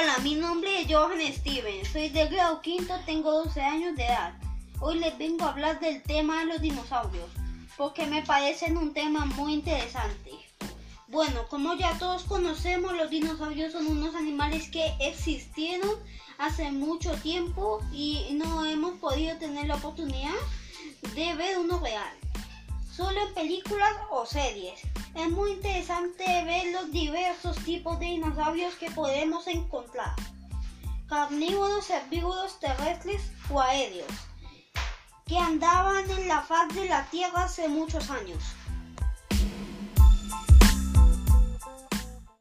Hola, mi nombre es Johan Steven, soy de grado quinto, tengo 12 años de edad. Hoy les vengo a hablar del tema de los dinosaurios, porque me parecen un tema muy interesante. Bueno, como ya todos conocemos, los dinosaurios son unos animales que existieron hace mucho tiempo y no hemos podido tener la oportunidad de ver uno real, solo en películas o series. Es muy interesante ver los diversos tipos de dinosaurios que podemos encontrar. Carnívoros, herbívoros, terrestres o aéreos, que andaban en la faz de la Tierra hace muchos años.